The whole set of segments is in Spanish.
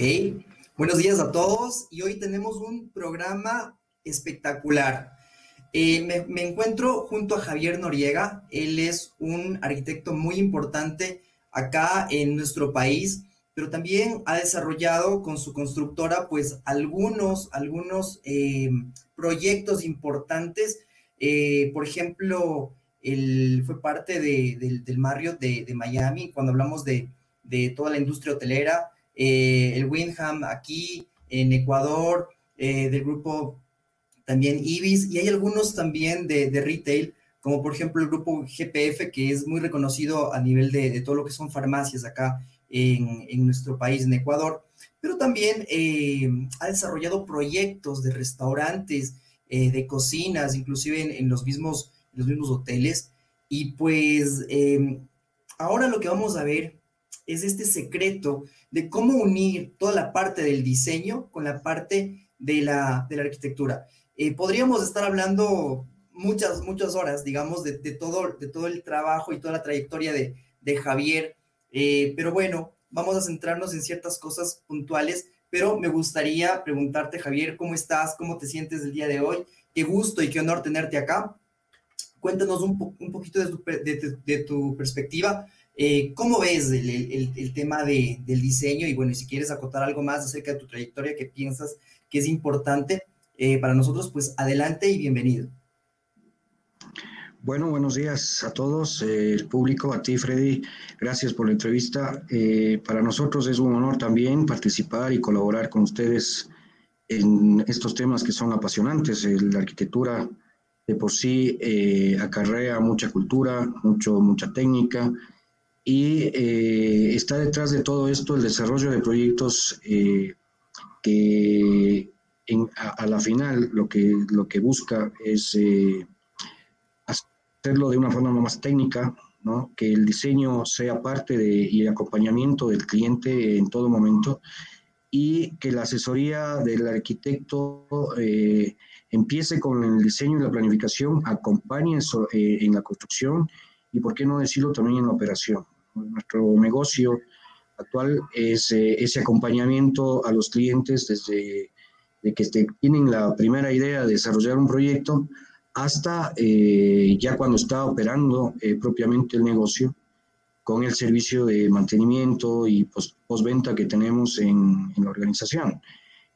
Ok, buenos días a todos y hoy tenemos un programa espectacular. Eh, me, encuentro junto a Javier Noriega, él es un arquitecto muy importante acá en nuestro país, pero también ha desarrollado con su constructora pues algunos, algunos eh, proyectos importantes, eh, por ejemplo, él fue parte de, de, del Marriott de, de, Miami, cuando hablamos de, de toda la industria hotelera, eh, el Windham aquí en Ecuador, eh, del grupo también Ibis, y hay algunos también de, de, retail, como por ejemplo el grupo GPF, que es muy reconocido a nivel de, de todo lo que son farmacias acá en, en nuestro país, en Ecuador, pero también eh, ha desarrollado proyectos de restaurantes, de cocinas, inclusive en, en, los, mismos, los mismos hoteles. Y pues ahora lo que vamos a ver es este secreto de cómo unir toda la parte del diseño con la parte de la, de la arquitectura. Eh, podríamos estar hablando muchas, muchas horas, digamos, de, de, todo, de todo el trabajo y toda la trayectoria de, de Javier, eh, pero bueno, vamos a centrarnos en ciertas cosas puntuales, pero me gustaría preguntarte, Javier, ¿cómo estás? ¿Cómo te sientes el día de hoy? Qué gusto y qué honor tenerte acá. Cuéntanos un, un poquito de tu, de tu perspectiva eh, ¿Cómo ves el, el, el tema de, del diseño? Y bueno, si quieres acotar algo más acerca de tu trayectoria que piensas que es importante eh, para nosotros, pues adelante y bienvenido. Bueno, buenos días a todos, eh, el público, a ti Freddy, gracias por la entrevista. Eh, para nosotros es un honor también participar y colaborar con ustedes en estos temas que son apasionantes. La arquitectura de por sí eh, acarrea mucha cultura, mucho, mucha técnica, y eh, está detrás de todo esto el desarrollo de proyectos eh, que a, la final lo que, lo que busca es eh, hacerlo de una forma más técnica, ¿no? que el diseño sea parte de, y acompañamiento del cliente en todo momento y que la asesoría del arquitecto empiece con el diseño y la planificación, acompañe en la construcción y, por qué no decirlo, también en la operación nuestro negocio actual es eh, ese acompañamiento a los clientes desde de que tienen la primera idea de desarrollar un proyecto hasta eh, ya cuando está operando eh, propiamente el negocio con el servicio de mantenimiento y postventa que tenemos en, en, la organización.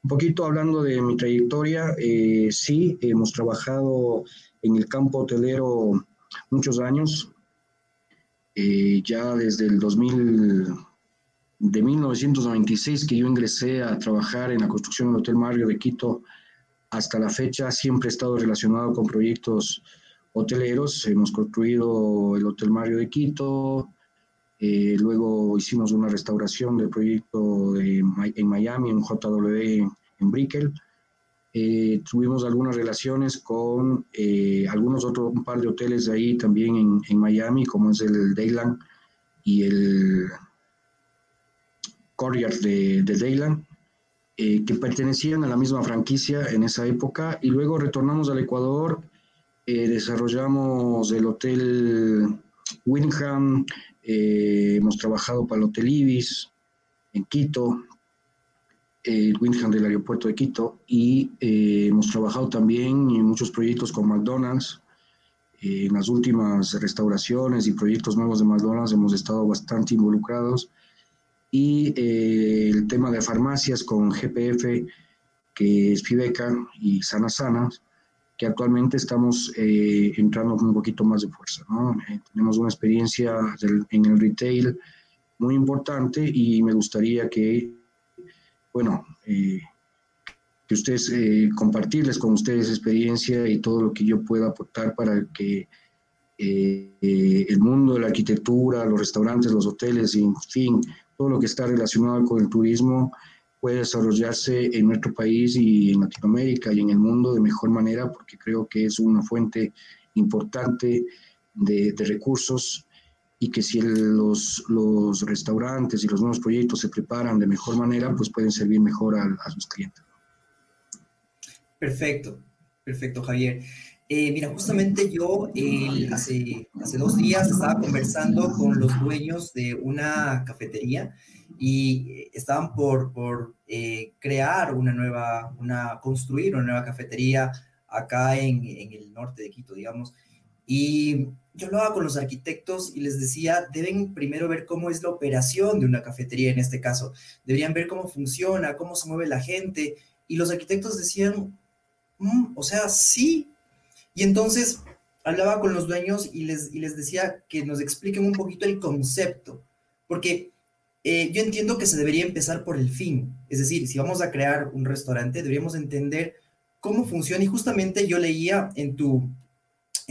Un poquito hablando de mi trayectoria, eh, sí, hemos trabajado en el campo hotelero muchos años, eh, ya desde el 2000, de 1996 que yo ingresé a trabajar en la construcción del Hotel Mario de Quito, hasta la fecha siempre he estado relacionado con proyectos hoteleros. Hemos construido el Hotel Mario de Quito, eh, luego hicimos una restauración del proyecto en Miami, en JW en Brickell. Eh, tuvimos algunas relaciones con eh, algunos otros, un par de hoteles de ahí también en, en Miami, como es el Dayland y el Courtyard de, de Dayland, eh, que pertenecían a la misma franquicia en esa época. Y luego retornamos al Ecuador, eh, desarrollamos el Hotel Windham, eh, hemos trabajado para el Hotel Ibis en Quito, el Windham del aeropuerto de Quito y eh, hemos trabajado también en muchos proyectos con McDonald's. Eh, en las últimas restauraciones y proyectos nuevos de McDonald's hemos estado bastante involucrados. Y eh, el tema de farmacias con GPF, que es Fibeca y Sana Sana, que actualmente estamos eh, entrando con un poquito más de fuerza. ¿no? tenemos una experiencia del, en el retail muy importante y me gustaría que bueno, eh, que ustedes, eh, compartirles con ustedes experiencia y todo lo que yo pueda aportar para que eh, el mundo de la arquitectura, los restaurantes, los hoteles, en fin, todo lo que está relacionado con el turismo pueda desarrollarse en nuestro país y en Latinoamérica y en el mundo de mejor manera, porque creo que es una fuente importante de recursos y que si los, los, restaurantes y los nuevos proyectos se preparan de mejor manera, pues pueden servir mejor a, a sus clientes. Perfecto, perfecto, Javier. Eh, mira, justamente yo hace, hace dos días estaba conversando con los dueños de una cafetería y estaban por, por eh, crear una nueva, una, construir una nueva cafetería acá en, en el norte de Quito, digamos. Y yo hablaba con los arquitectos y les decía, deben primero ver cómo es la operación de una cafetería en este caso. Deberían ver cómo funciona, cómo se mueve la gente. Y los arquitectos decían, mm, o sea, sí. Y entonces hablaba con los dueños y les, y les decía que nos expliquen un poquito el concepto. Porque eh, yo entiendo que se debería empezar por el fin. Es decir, si vamos a crear un restaurante, deberíamos entender cómo funciona. Y justamente yo leía en tu,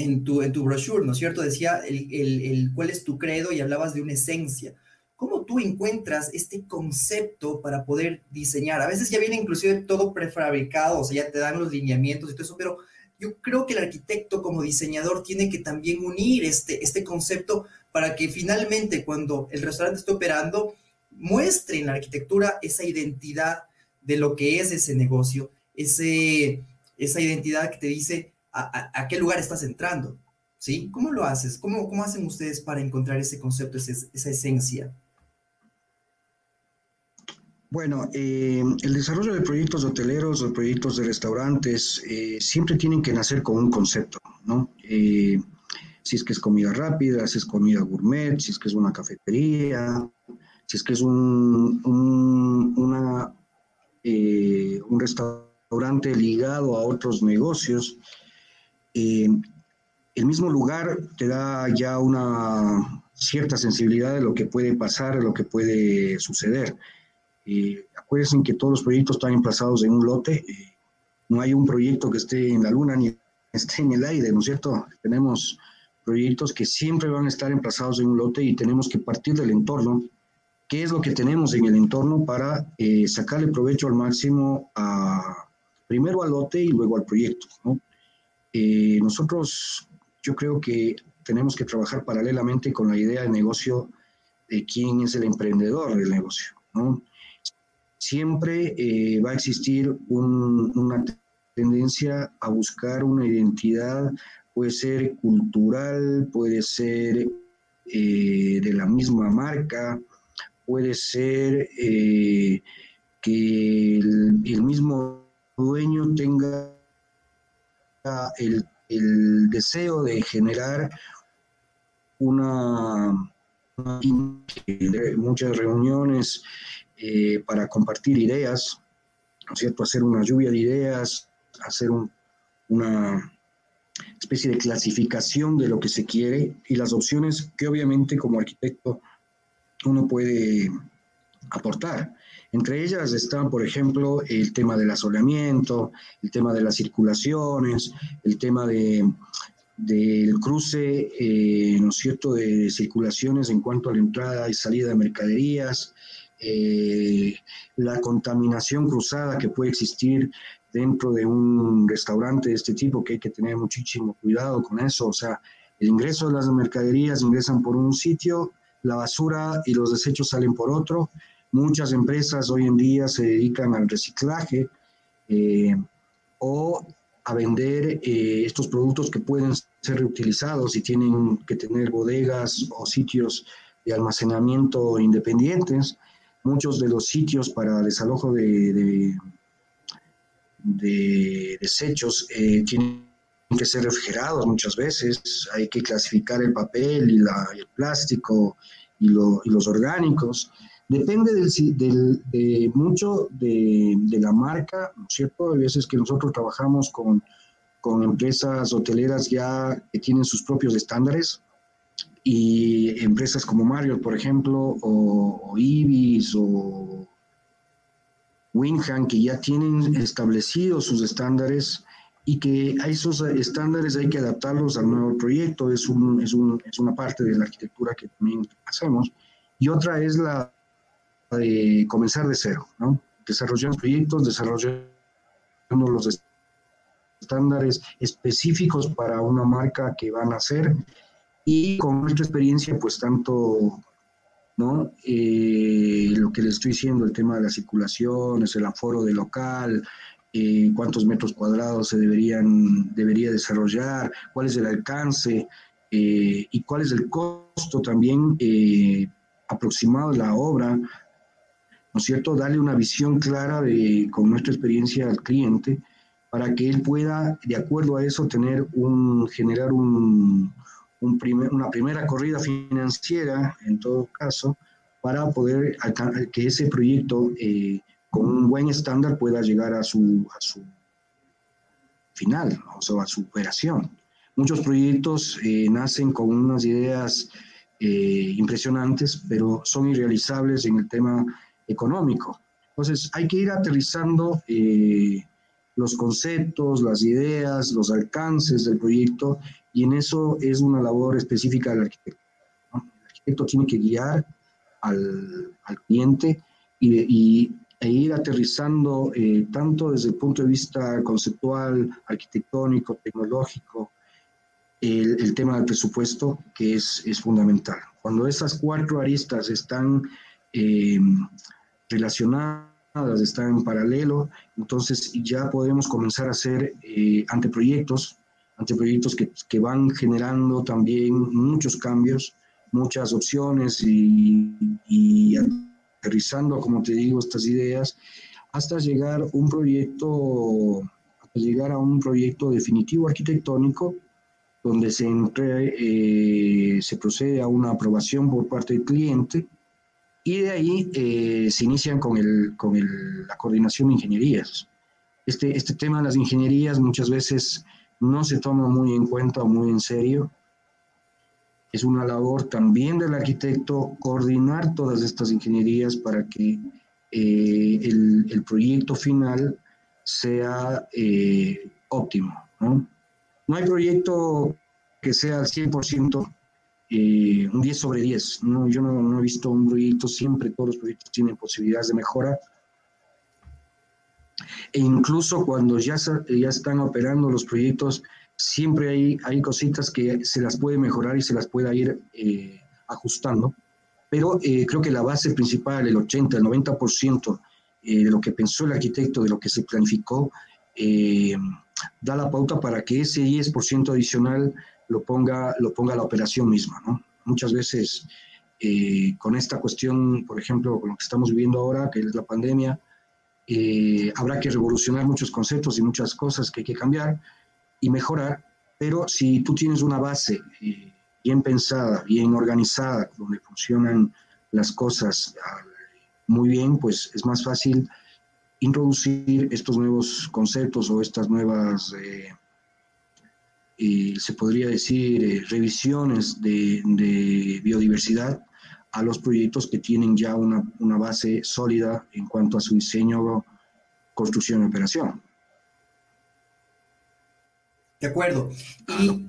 en tu, en tu brochure, ¿no es cierto? Decía el, el, cuál es tu credo y hablabas de una esencia. ¿Cómo tú encuentras este concepto para poder diseñar? A veces ya viene inclusive todo prefabricado, o sea, ya te dan los lineamientos y todo eso, pero yo creo que el arquitecto como diseñador tiene que también unir este, este concepto para que finalmente cuando el restaurante esté operando, muestre en la arquitectura esa identidad de lo que es ese negocio, ese, esa identidad que te dice a, qué lugar estás entrando, ¿sí? ¿Cómo lo haces? ¿Cómo, cómo hacen ustedes para encontrar ese concepto, esa esencia? Bueno, eh, el desarrollo de proyectos hoteleros o proyectos de restaurantes eh, siempre tienen que nacer con un concepto, ¿no? Eh, si es que es comida rápida, si es comida gourmet, si es que es una cafetería, si es que es un, un, restaurante ligado a otros negocios, eh, el mismo lugar te da ya una cierta sensibilidad de lo que puede pasar, de lo que puede suceder. Eh, acuérdense que todos los proyectos están emplazados en un lote. Eh, no hay un proyecto que esté en la luna ni esté en el aire, ¿no es cierto? Tenemos proyectos que siempre van a estar emplazados en un lote y tenemos que partir del entorno. ¿Qué es lo que tenemos en el entorno para eh, sacarle provecho al máximo a, primero al lote y luego al proyecto? ¿no? Eh, nosotros, yo creo que tenemos que trabajar paralelamente con la idea de negocio de quién es el emprendedor del negocio. Siempre eh, va a existir una tendencia a buscar una identidad, puede ser cultural, puede ser eh, de la misma marca, puede ser que el mismo dueño tenga el, deseo de generar una, muchas reuniones eh, para compartir ideas, ¿no es cierto? Hacer una lluvia de ideas, hacer una especie de clasificación de lo que se quiere y las opciones que obviamente como arquitecto uno puede aportar. Entre ellas están, por ejemplo, el tema del asoleamiento, el tema de las circulaciones, el tema de, del cruce, eh, ¿no es cierto?, de circulaciones en cuanto a la entrada y salida de mercaderías, eh, la contaminación cruzada que puede existir dentro de un restaurante de este tipo, que hay que tener muchísimo cuidado con eso, o sea, el ingreso de las mercaderías ingresan por un sitio, la basura y los desechos salen por otro, Muchas empresas hoy en día se dedican al reciclaje eh, o a vender eh, estos productos que pueden ser reutilizados y tienen que tener bodegas o sitios de almacenamiento independientes. Muchos de los sitios para desalojo de, de, desechos eh, tienen que ser refrigerados muchas veces. Hay que clasificar el papel y, el plástico y, y los orgánicos. Depende del, de mucho de, la marca, ¿no es cierto? Hay veces que nosotros trabajamos con, empresas hoteleras ya que tienen sus propios estándares y empresas como Marriott, por ejemplo, o, Ibis o Winham, que ya tienen establecidos sus estándares y que esos estándares hay que adaptarlos al nuevo proyecto, es, un, es, un, es una parte de la arquitectura que también hacemos. Y otra es la de comenzar de cero, ¿no? Desarrollando proyectos, desarrollando los estándares específicos para una marca que van a hacer y con nuestra experiencia, pues tanto, ¿no? Eh, lo que les estoy diciendo, el tema de las circulaciones, el aforo de local, eh, cuántos metros cuadrados se deberían, debería desarrollar, cuál es el alcance eh, y cuál es el costo también eh, aproximado de la obra, ¿no es cierto? Darle una visión clara de, con nuestra experiencia al cliente para que él pueda, de acuerdo a eso, tener un, generar un, una primera corrida financiera, en todo caso, para poder que ese proyecto eh, con un buen estándar pueda llegar a su, a su final, o sea, a su operación. Muchos proyectos eh, nacen con unas ideas eh, impresionantes, pero son irrealizables en el tema económico. Entonces, hay que ir aterrizando los conceptos, las ideas, los alcances del proyecto, y en eso es una labor específica del arquitecto. El arquitecto tiene que guiar al, cliente y, e ir aterrizando eh, tanto desde el punto de vista conceptual, arquitectónico, tecnológico, el, el tema del presupuesto, que es, es, fundamental. Cuando esas cuatro aristas están eh, relacionadas, están en paralelo, entonces ya podemos comenzar a hacer eh, anteproyectos, anteproyectos que, que van generando también muchos cambios muchas opciones y, y aterrizando, como te digo, estas ideas, hasta llegar un proyecto, llegar a un proyecto definitivo arquitectónico donde se, entre, eh, se procede a una aprobación por parte del cliente y de ahí eh, se inician con, el, con el, la coordinación de ingenierías. Este, este tema de las ingenierías muchas veces no se toma muy en cuenta o muy en serio es una labor también del arquitecto coordinar todas estas ingenierías para que eh, el, proyecto final sea eh, óptimo. ¿no? no hay proyecto que sea al 100% eh, un 10 sobre 10. ¿no? Yo no, no, he visto un proyecto, siempre todos los proyectos tienen posibilidades de mejora. E incluso cuando ya, ya están operando los proyectos, siempre hay, hay cositas que se las puede mejorar y se las puede ir eh, ajustando, pero eh, creo que la base principal, el 80, el 90% eh, de lo que pensó el arquitecto, de lo que se planificó, da la pauta para que ese 10% adicional lo ponga, lo ponga la operación misma. ¿no? Muchas veces con esta cuestión, por ejemplo, con lo que estamos viviendo ahora, que es la pandemia, habrá que revolucionar muchos conceptos y muchas cosas que hay que cambiar, y mejorar, pero si tú tienes una base eh, bien pensada, bien organizada, donde funcionan las cosas ah, muy bien, pues es más fácil introducir estos nuevos conceptos o estas nuevas, eh, eh, se podría decir, revisiones de, de, biodiversidad a los proyectos que tienen ya una, una base sólida en cuanto a su diseño, construcción y operación. De acuerdo. Y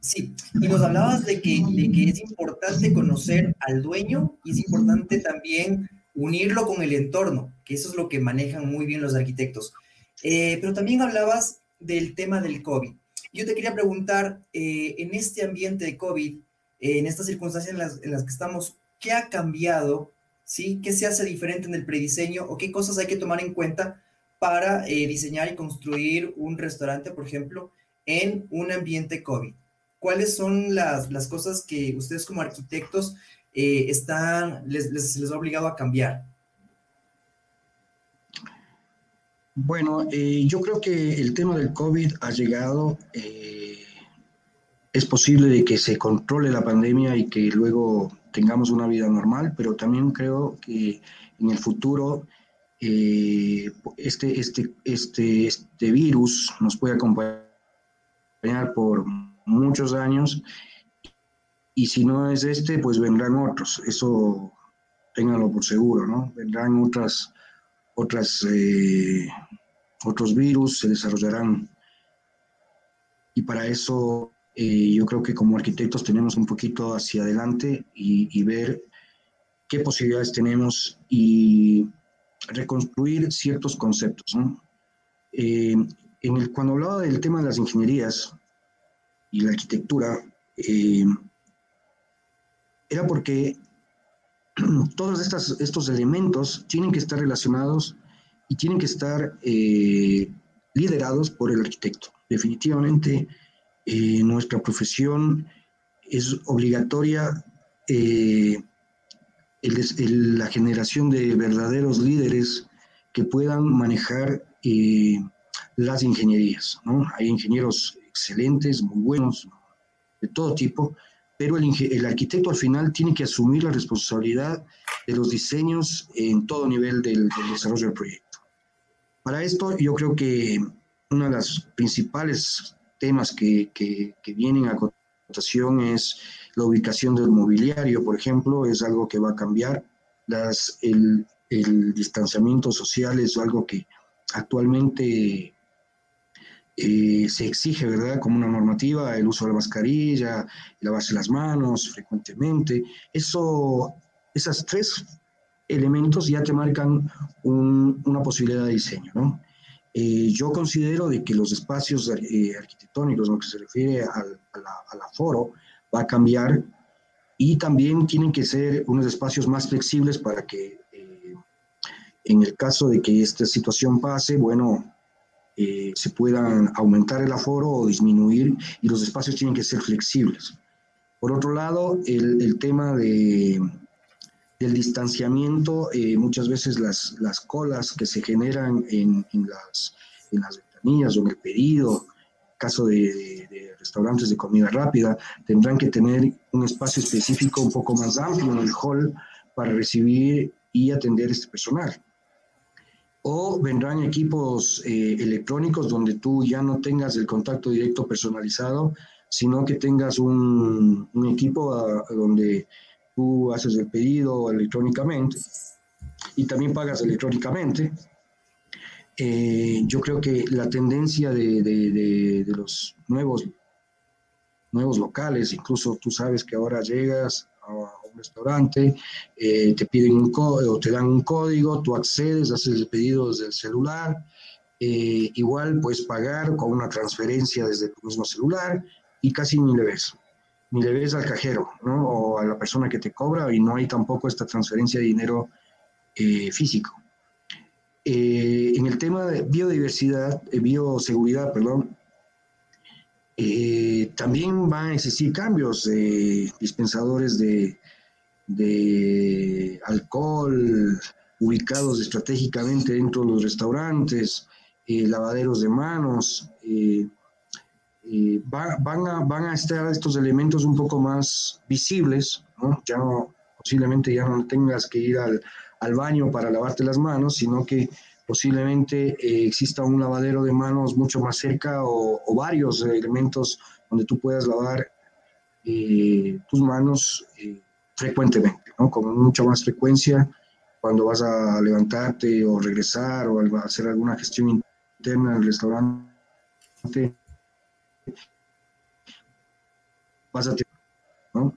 sí, y nos hablabas de que, de que es importante conocer al dueño y es importante también unirlo con el entorno, que eso es lo que manejan muy bien los arquitectos. Eh, pero también hablabas del tema del COVID. Yo te quería preguntar, eh, en este ambiente de COVID, eh, en estas circunstancias en las, que estamos, ¿qué ha cambiado? ¿Sí? ¿Qué se hace diferente en el prediseño o qué cosas hay que tomar en cuenta para diseñar y construir un restaurante, por ejemplo, en un ambiente COVID? ¿Cuáles son las, las cosas que ustedes como arquitectos eh, están, les, les, ha obligado a cambiar? Bueno, eh, yo creo que el tema del COVID ha llegado, eh, es posible de que se controle la pandemia y que luego tengamos una vida normal, pero también creo que en el futuro este, este, este, este virus nos puede acompañar por muchos años y si no es este, pues vendrán otros. Eso ténganlo por seguro, ¿no? Vendrán otras, otras, eh, otros virus, se desarrollarán. Y para eso eh, yo creo que como arquitectos tenemos un poquito hacia adelante y, y ver qué posibilidades tenemos y reconstruir ciertos conceptos. ¿no? Eh, en el, cuando hablaba del tema de las ingenierías y la arquitectura, eh, era porque todos estos elementos tienen que estar relacionados y tienen que estar eh, liderados por el arquitecto. Definitivamente, eh, nuestra profesión es obligatoria eh, la generación de verdaderos líderes que puedan manejar las ingenierías. ¿no? Hay ingenieros excelentes, muy buenos, de todo tipo, pero el, el, arquitecto al final tiene que asumir la responsabilidad de los diseños en todo nivel del, desarrollo del proyecto. Para esto yo creo que uno de los principales temas que, que, vienen a cotación es la ubicación del mobiliario, por ejemplo, es algo que va a cambiar. Las, el, el distanciamiento social es algo que actualmente eh, se exige, ¿verdad?, como una normativa, el uso de la mascarilla, lavarse las manos frecuentemente. Eso, esos tres elementos ya te marcan una posibilidad de diseño, ¿no? Eh, yo considero de que los espacios eh, arquitectónicos, lo que se refiere al, aforo, va a cambiar y también tienen que ser unos espacios más flexibles para que en el caso de que esta situación pase, bueno, eh, se puedan aumentar el aforo o disminuir y los espacios tienen que ser flexibles. Por otro lado, el, tema de, del distanciamiento, eh, muchas veces las, las, colas que se generan en, en, las, en las ventanillas o en el pedido, caso de, de, restaurantes de comida rápida, tendrán que tener un espacio específico un poco más amplio en el hall para recibir y atender este personal o vendrán equipos eh, electrónicos donde tú ya no tengas el contacto directo personalizado, sino que tengas un, equipo ah, donde tú haces el pedido electrónicamente y también pagas electrónicamente. Eh, yo creo que la tendencia de, de, los nuevos, nuevos locales, incluso tú sabes que ahora llegas a un restaurante, eh, te piden un código, te dan un código, tú accedes, haces el pedido desde el celular, eh, igual puedes pagar con una transferencia desde tu mismo celular y casi ni le ves, ni le ves al cajero, ¿no? O a la persona que te cobra y no hay tampoco esta transferencia de dinero eh, físico. en el tema de biodiversidad, bioseguridad, perdón, también van a existir cambios, dispensadores de, de alcohol ubicados estratégicamente dentro de los restaurantes, eh, lavaderos de manos. Eh, eh, van, a, van a estar estos elementos un poco más visibles. Ya no, posiblemente ya no tengas que ir al, al baño para lavarte las manos, sino que posiblemente exista un lavadero de manos mucho más cerca o varios elementos donde tú puedas lavar tus manos frecuentemente, ¿no? con mucha más frecuencia cuando vas a levantarte o regresar o a hacer alguna gestión interna del restaurante. Vas a ¿no?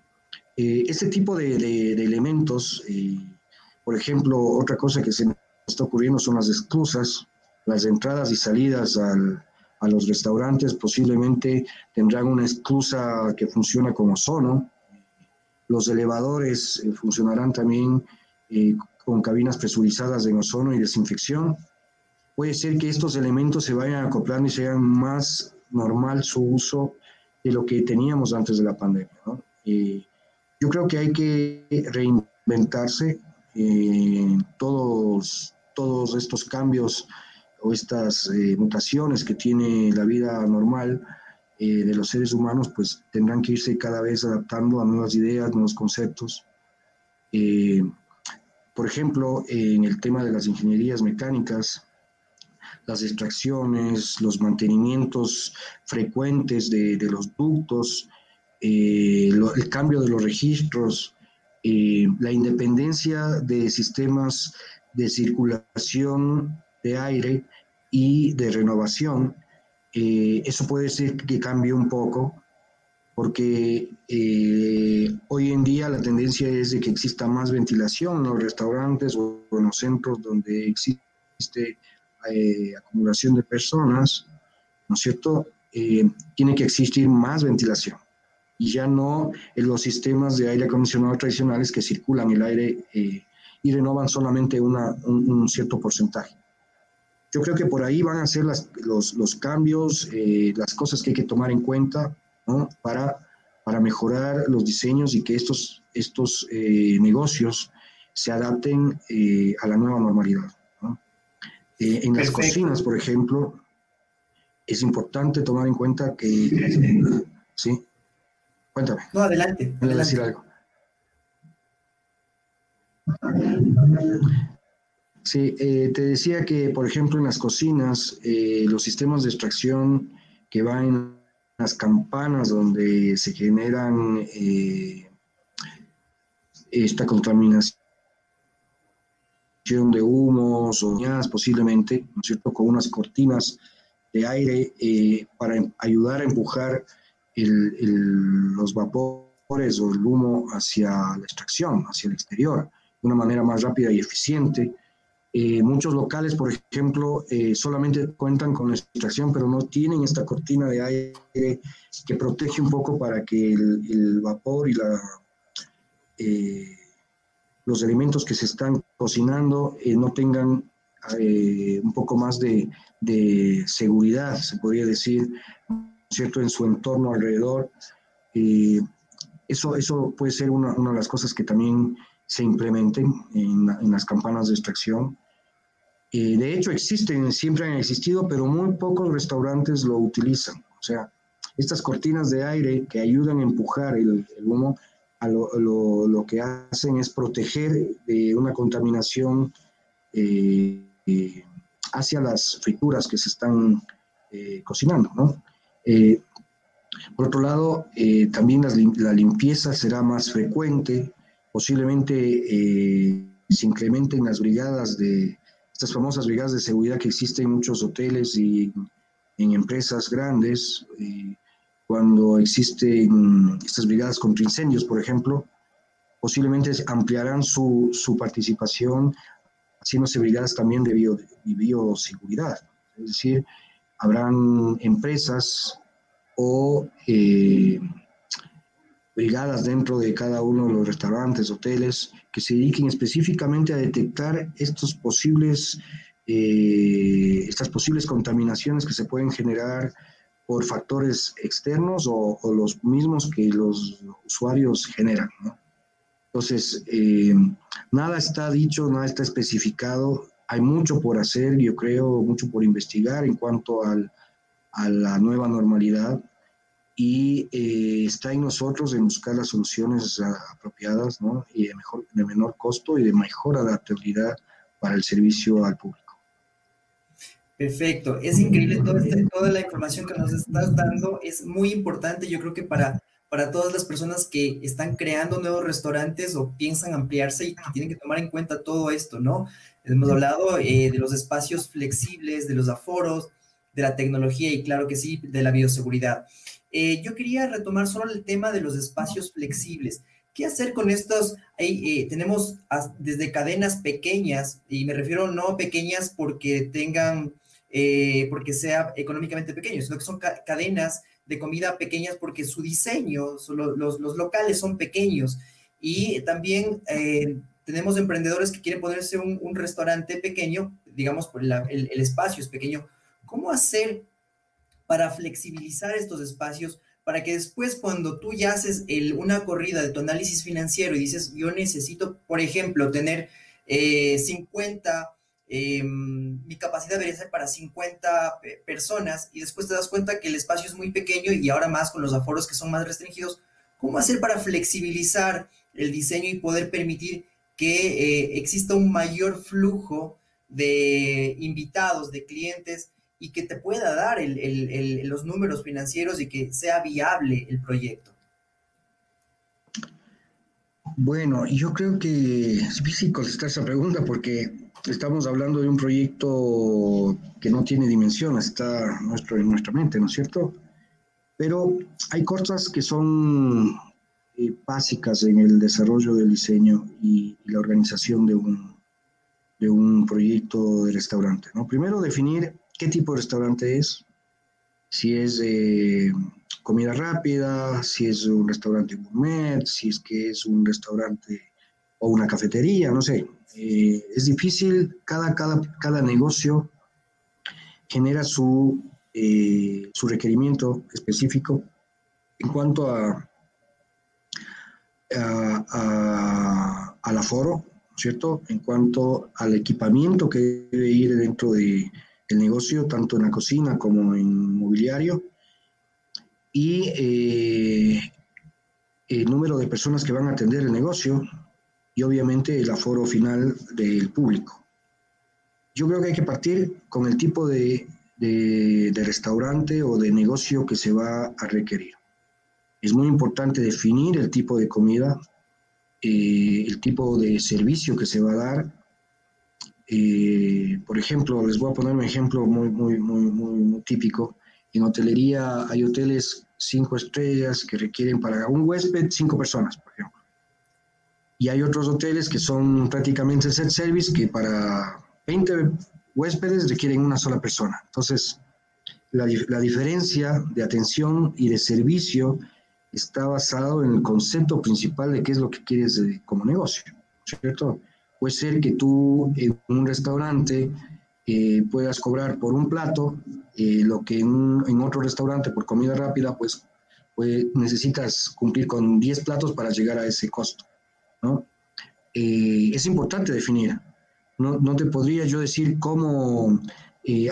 Eh, este tipo de, de, elementos, eh, por ejemplo, otra cosa que se está ocurriendo son las esclusas, las entradas y salidas al, a los restaurantes posiblemente tendrán una esclusa que funciona como sono, los elevadores eh, funcionarán también eh, con cabinas presurizadas de ozono y desinfección. Puede ser que estos elementos se vayan acoplando y sean más normal su uso de lo que teníamos antes de la pandemia. yo creo que hay que reinventarse todos, todos estos cambios o estas eh, mutaciones que tiene la vida normal eh, de los seres humanos, pues tendrán que irse cada vez adaptando a nuevas ideas, nuevos conceptos. Eh, por ejemplo, en el tema de las ingenierías mecánicas, las extracciones, los mantenimientos frecuentes de, los ductos, eh, el cambio de los registros, la independencia de sistemas de circulación de aire y de renovación eh, eso puede ser que cambie un poco, porque eh, hoy en día la tendencia es de que exista más ventilación en los restaurantes o en los centros donde existe eh, acumulación de personas, ¿no es cierto? tiene que existir más ventilación y ya no en los sistemas de aire acondicionado tradicionales que circulan el aire y renovan solamente una, un, cierto porcentaje. Yo creo que por ahí van a ser las, los, los, cambios, eh, las cosas que hay que tomar en cuenta ¿no? para, para mejorar los diseños y que estos, estos eh, negocios se adapten eh, a la nueva normalidad. ¿no? en las cocinas, por ejemplo, es importante tomar en cuenta que... ¿Sí? Cuéntame. No, adelante. Voy a decir algo. Sí, eh, te decía que, por ejemplo, en las cocinas, eh, los sistemas de extracción que van en las campanas donde se generan eh, esta contaminación de humos o posiblemente, ¿no es cierto?, con unas cortinas de aire para ayudar a empujar los vapores o el humo hacia la extracción, hacia el exterior, de una manera más rápida y eficiente eh, muchos locales, por ejemplo, eh, solamente cuentan con la extracción, pero no tienen esta cortina de aire que protege un poco para que el, vapor y la, eh, los alimentos que se están cocinando no tengan un poco más de, seguridad, se podría decir, ¿cierto?, en su entorno alrededor. eso, eso puede ser una, una, de las cosas que también se implementen en, en las campanas de extracción de hecho, existen, siempre han existido, pero muy pocos restaurantes lo utilizan. O sea, estas cortinas de aire que ayudan a empujar el, humo, a lo, lo, que hacen es proteger de una contaminación eh, eh, hacia las frituras que se están eh, cocinando. ¿no? por otro lado, también la limpieza será más frecuente, posiblemente se incrementen las brigadas de estas famosas brigadas de seguridad que existen en muchos hoteles y en empresas grandes, eh, cuando existen estas brigadas contra incendios, por ejemplo, posiblemente ampliarán su, su participación haciéndose brigadas también de, bio, bioseguridad. Es decir, habrán empresas o eh, brigadas dentro de cada uno de los restaurantes, hoteles, que se dediquen específicamente a detectar estos posibles, eh, estas posibles contaminaciones que se pueden generar por factores externos o, los mismos que los usuarios generan. Entonces, eh, nada está dicho, nada está especificado. Hay mucho por hacer, yo creo, mucho por investigar en cuanto al, a la nueva normalidad y eh, está en nosotros en buscar las soluciones apropiadas ¿no? y de, mejor, de menor costo y de mejor adaptabilidad para el servicio al público. Perfecto, es increíble este, toda la información que nos estás dando, es muy importante yo creo que para, para todas las personas que están creando nuevos restaurantes o piensan ampliarse y tienen que tomar en cuenta todo esto, ¿no? Hemos hablado eh, de los espacios flexibles, de los aforos, de la tecnología y claro que sí, de la bioseguridad. Eh, yo quería retomar solo el tema de los espacios flexibles. ¿Qué hacer con estos? Ahí, eh, tenemos desde cadenas pequeñas, y me refiero no pequeñas porque tengan, eh, porque sea económicamente pequeño, sino que son cadenas de comida pequeñas porque su diseño, los, los, locales son pequeños. Y también tenemos emprendedores que quieren ponerse un, restaurante pequeño, digamos, el, el espacio es pequeño. ¿Cómo hacer para flexibilizar estos espacios, para que después cuando tú ya haces una corrida de tu análisis financiero y dices, yo necesito, por ejemplo, tener 50, eh, em, mi capacidad debería ser para 50 personas y después te das cuenta que el espacio es muy pequeño y ahora más con los aforos que son más restringidos, ¿cómo hacer para flexibilizar el diseño y poder permitir que eh, exista un mayor flujo de invitados, de clientes y que te pueda dar los números financieros y que sea viable el proyecto? Bueno, yo creo que es difícil contestar esa pregunta porque estamos hablando de un proyecto que no tiene dimensión, está nuestro, en nuestra mente, ¿no es cierto? Pero hay cosas que son eh, básicas en el desarrollo del diseño y, y, la organización de un, de un proyecto de restaurante. ¿no? Primero, definir qué tipo de restaurante es, si es de comida rápida, si es un restaurante gourmet, si es que es un restaurante o una cafetería, no sé. Eh, es difícil, cada, cada, cada negocio genera su, su requerimiento específico en cuanto a, a, al aforo, ¿cierto? En cuanto al equipamiento que debe ir dentro del negocio, tanto en la cocina como en mobiliario, y eh, el número de personas que van a atender el negocio y obviamente el aforo final del público. Yo creo que hay que partir con el tipo de, de restaurante o de negocio que se va a requerir. Es muy importante definir el tipo de comida, eh, el tipo de servicio que se va a dar. Eh, por ejemplo, les voy a poner un ejemplo muy, muy, muy, muy, típico. En hotelería hay hoteles cinco estrellas que requieren para un huésped cinco personas, por ejemplo. Y hay otros hoteles que son prácticamente set service que para 20 huéspedes requieren una sola persona. Entonces, la, la diferencia de atención y de servicio está basado en el concepto principal de qué es lo que quieres como negocio, ¿cierto? Puede ser que tú en un restaurante eh, puedas cobrar por un plato eh, lo que en, otro restaurante por comida rápida, pues, pues, necesitas cumplir con 10 platos para llegar a ese costo, ¿no? Eh, es importante definir. No, no, te podría yo decir cómo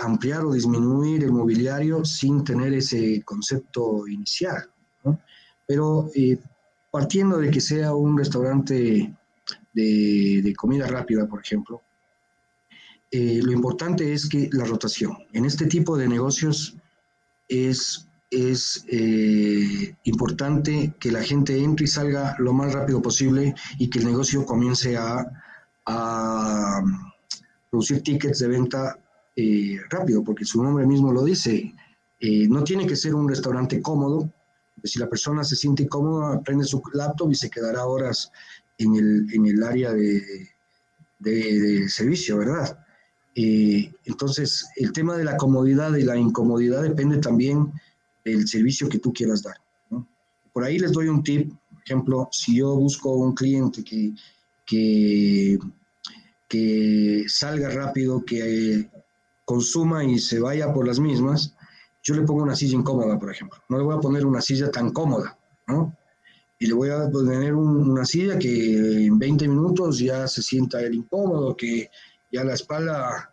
ampliar o disminuir el mobiliario sin tener ese concepto inicial, ¿no? pero eh, partiendo de que sea un restaurante de, comida rápida, por ejemplo, eh, lo importante es que la rotación. En este tipo de negocios es, es eh, importante que la gente entre y salga lo más rápido posible y que el negocio comience a, a producir tickets de venta rápido, porque su nombre mismo lo dice. no tiene que ser un restaurante cómodo, si la persona se siente incómoda, prende su laptop y se quedará horas en el, en el área de, de, servicio, ¿verdad? Eh, entonces, el tema de la comodidad y la incomodidad depende también del servicio que tú quieras dar. Por ahí les doy un tip, por ejemplo, si yo busco un cliente que, que, que salga rápido, que consuma y se vaya por las mismas, yo le pongo una silla incómoda, por ejemplo. No le voy a poner una silla tan cómoda, ¿no? Y le voy a poner una silla que en 20 minutos ya se sienta el incómodo, que ya la espalda...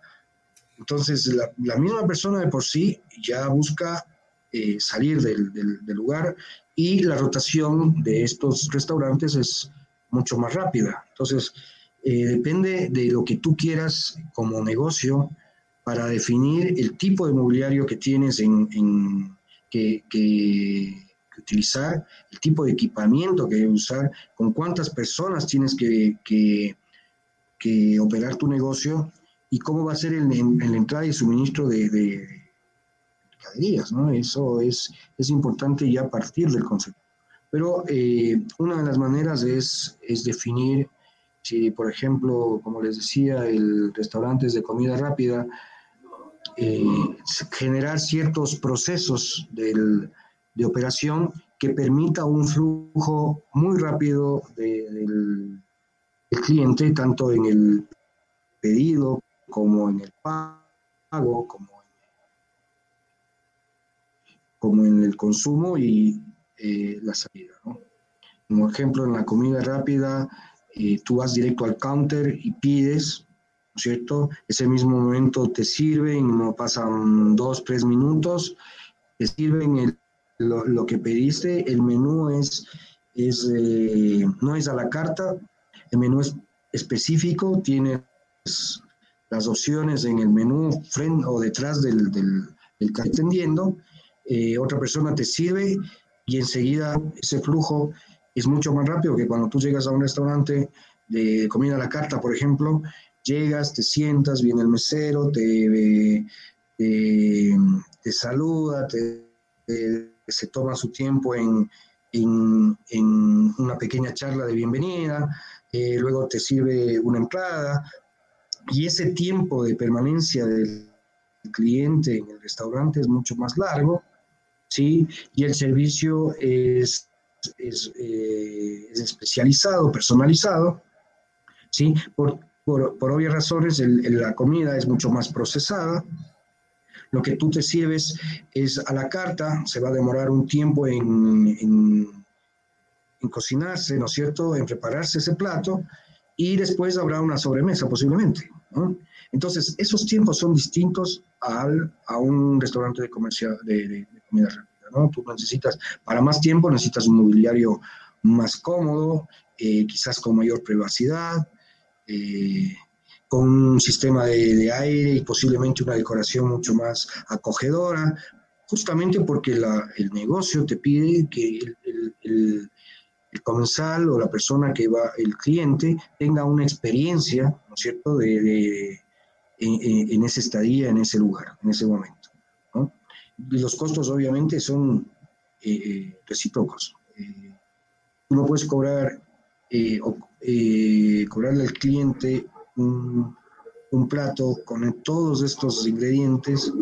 Entonces, la, misma persona de por sí ya busca eh, salir del, lugar y la rotación de estos restaurantes es mucho más rápida. Entonces, eh, depende de lo que tú quieras como negocio, para definir el tipo de mobiliario que tienes en, que, utilizar, el tipo de equipamiento que debes usar, con cuántas personas tienes que, que, operar tu negocio y cómo va a ser el entrada y suministro de, de mercaderías, ¿no? Eso es, es importante ya partir del concepto. Pero eh, una de las maneras es, es definir si, por ejemplo, como les decía, el restaurante es de comida rápida, eh, generar ciertos procesos del, de operación que permita un flujo muy rápido del, cliente, tanto en el pedido como en el pago, como, como en el consumo y eh, la salida. Como ejemplo, en la comida rápida, eh, tú vas directo al counter y pides cierto? Ese mismo momento te sirven, no pasan dos, tres minutos, te sirven el, lo, que pediste, el menú es, es eh, no es a la carta, el menú es específico, tienes las opciones en el menú frente o detrás del, del, del que atendiendo, eh, otra persona te sirve y enseguida ese flujo es mucho más rápido que cuando tú llegas a un restaurante de comida a la carta, por ejemplo, Llegas, te sientas, viene el mesero, te, te, saluda, te, se toma su tiempo en, en, una pequeña charla de bienvenida, eh, luego te sirve una entrada y ese tiempo de permanencia del cliente en el restaurante es mucho más largo, ¿sí? Y el servicio es, es, eh, es especializado, personalizado, ¿sí? Por, por, obvias razones, la comida es mucho más procesada. Lo que tú te sirves es a la carta, se va a demorar un tiempo en, en, cocinarse, ¿no es cierto?, en prepararse ese plato y después habrá una sobremesa posiblemente. Entonces, esos tiempos son distintos al, a un restaurante de, comercio, de, de, comida rápida. ¿no? Tú necesitas, para más tiempo, necesitas un mobiliario más cómodo, eh, quizás con mayor privacidad, eh, con un sistema de, de, aire y posiblemente una decoración mucho más acogedora, justamente porque la, el negocio te pide que el, comensal o la persona que va, el cliente, tenga una experiencia, ¿no es cierto?, de, en, esa estadía, en ese lugar, en ese momento. Y los costos obviamente son eh, eh recíprocos. Eh, tú no puedes cobrar, eh, cobrarle al cliente un, un, plato con todos estos ingredientes